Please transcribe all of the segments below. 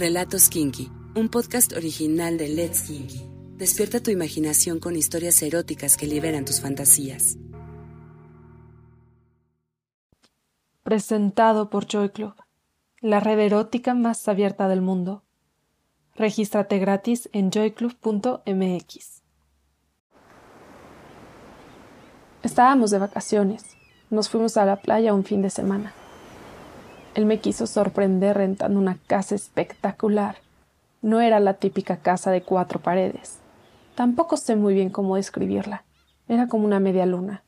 Relatos Kinky, un podcast original de Let's Kinky. Despierta tu imaginación con historias eróticas que liberan tus fantasías. Presentado por Joy Club, la red erótica más abierta del mundo. Regístrate gratis en joyclub.mx. Estábamos de vacaciones. Nos fuimos a la playa un fin de semana. Él me quiso sorprender rentando una casa espectacular. No era la típica casa de cuatro paredes. Tampoco sé muy bien cómo describirla. Era como una media luna.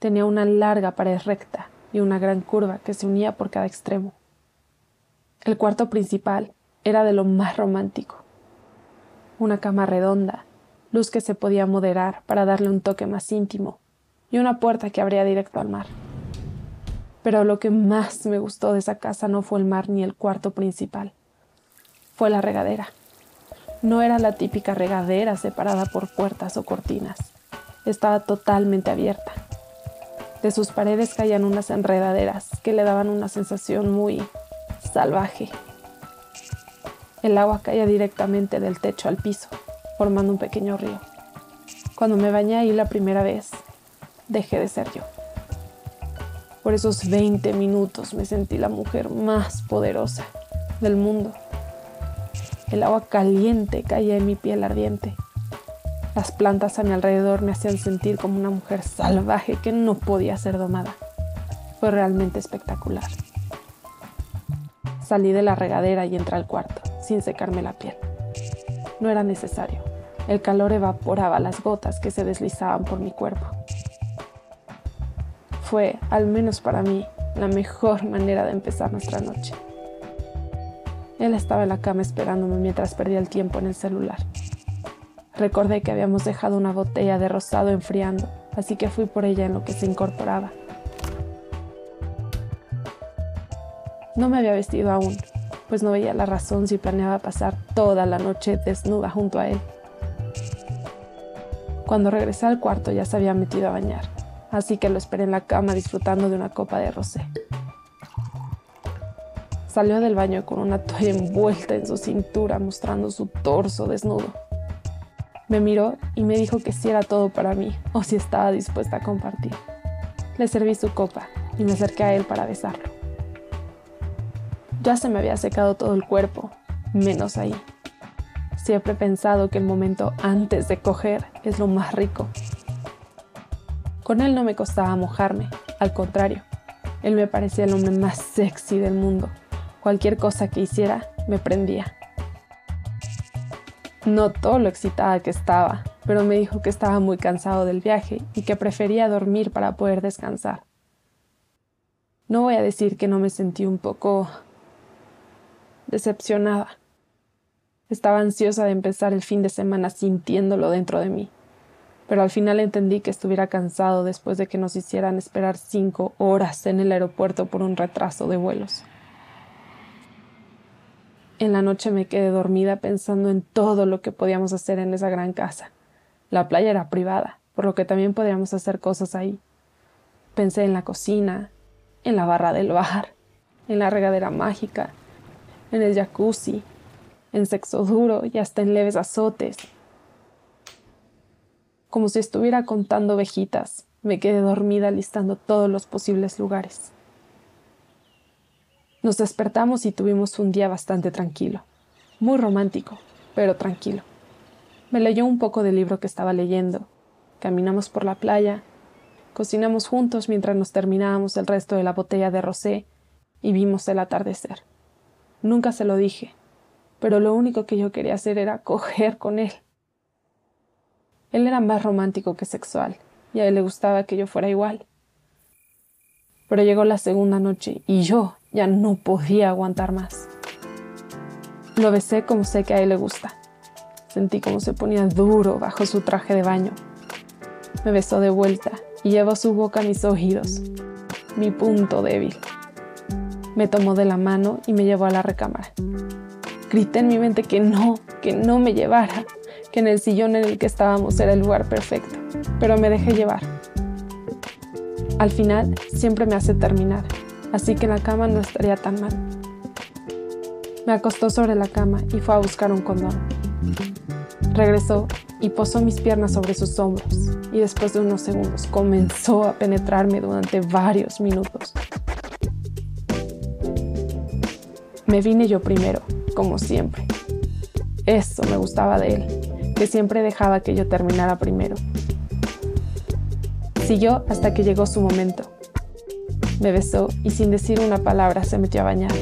Tenía una larga pared recta y una gran curva que se unía por cada extremo. El cuarto principal era de lo más romántico. Una cama redonda, luz que se podía moderar para darle un toque más íntimo, y una puerta que abría directo al mar. Pero lo que más me gustó de esa casa no fue el mar ni el cuarto principal. Fue la regadera. No era la típica regadera separada por puertas o cortinas. Estaba totalmente abierta. De sus paredes caían unas enredaderas que le daban una sensación muy salvaje. El agua caía directamente del techo al piso, formando un pequeño río. Cuando me bañé ahí la primera vez, dejé de ser yo. Por esos 20 minutos me sentí la mujer más poderosa del mundo. El agua caliente caía en mi piel ardiente. Las plantas a mi alrededor me hacían sentir como una mujer salvaje que no podía ser domada. Fue realmente espectacular. Salí de la regadera y entré al cuarto, sin secarme la piel. No era necesario. El calor evaporaba las gotas que se deslizaban por mi cuerpo fue, al menos para mí, la mejor manera de empezar nuestra noche. Él estaba en la cama esperándome mientras perdía el tiempo en el celular. Recordé que habíamos dejado una botella de rosado enfriando, así que fui por ella en lo que se incorporaba. No me había vestido aún, pues no veía la razón si planeaba pasar toda la noche desnuda junto a él. Cuando regresé al cuarto ya se había metido a bañar así que lo esperé en la cama disfrutando de una copa de rosé. Salió del baño con una toalla envuelta en su cintura, mostrando su torso desnudo. Me miró y me dijo que si era todo para mí o si estaba dispuesta a compartir. Le serví su copa y me acerqué a él para besarlo. Ya se me había secado todo el cuerpo, menos ahí. Siempre he pensado que el momento antes de coger es lo más rico con él no me costaba mojarme, al contrario, él me parecía el hombre más sexy del mundo. Cualquier cosa que hiciera me prendía. Notó lo excitada que estaba, pero me dijo que estaba muy cansado del viaje y que prefería dormir para poder descansar. No voy a decir que no me sentí un poco decepcionada. Estaba ansiosa de empezar el fin de semana sintiéndolo dentro de mí pero al final entendí que estuviera cansado después de que nos hicieran esperar cinco horas en el aeropuerto por un retraso de vuelos. En la noche me quedé dormida pensando en todo lo que podíamos hacer en esa gran casa. La playa era privada, por lo que también podríamos hacer cosas ahí. Pensé en la cocina, en la barra del bar, en la regadera mágica, en el jacuzzi, en sexo duro y hasta en leves azotes, como si estuviera contando ovejitas, me quedé dormida listando todos los posibles lugares. Nos despertamos y tuvimos un día bastante tranquilo, muy romántico, pero tranquilo. Me leyó un poco del libro que estaba leyendo, caminamos por la playa, cocinamos juntos mientras nos terminábamos el resto de la botella de rosé y vimos el atardecer. Nunca se lo dije, pero lo único que yo quería hacer era coger con él. Él era más romántico que sexual, y a él le gustaba que yo fuera igual. Pero llegó la segunda noche y yo ya no podía aguantar más. Lo besé como sé que a él le gusta. Sentí como se ponía duro bajo su traje de baño. Me besó de vuelta y llevó su boca a mis oídos, mi punto débil. Me tomó de la mano y me llevó a la recámara. Grité en mi mente que no, que no me llevara, que en el sillón en el que estábamos era el lugar perfecto, pero me dejé llevar. Al final, siempre me hace terminar, así que la cama no estaría tan mal. Me acostó sobre la cama y fue a buscar un condón. Regresó y posó mis piernas sobre sus hombros y después de unos segundos comenzó a penetrarme durante varios minutos. Me vine yo primero, como siempre. Eso me gustaba de él, que siempre dejaba que yo terminara primero. Siguió hasta que llegó su momento. Me besó y sin decir una palabra se metió a bañar.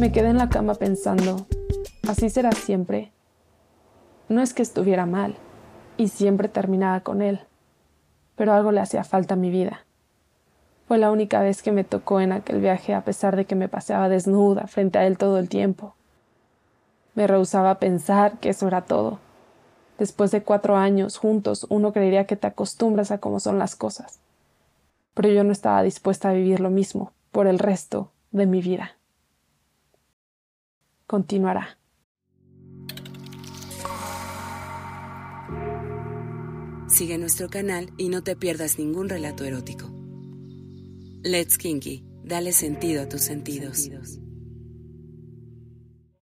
Me quedé en la cama pensando, ¿así será siempre? No es que estuviera mal, y siempre terminaba con él, pero algo le hacía falta a mi vida. Fue la única vez que me tocó en aquel viaje a pesar de que me paseaba desnuda frente a él todo el tiempo. Me rehusaba a pensar que eso era todo. Después de cuatro años juntos, uno creería que te acostumbras a cómo son las cosas. Pero yo no estaba dispuesta a vivir lo mismo por el resto de mi vida continuará. Sigue nuestro canal y no te pierdas ningún relato erótico. Let's Kinky, dale sentido a tus sentidos.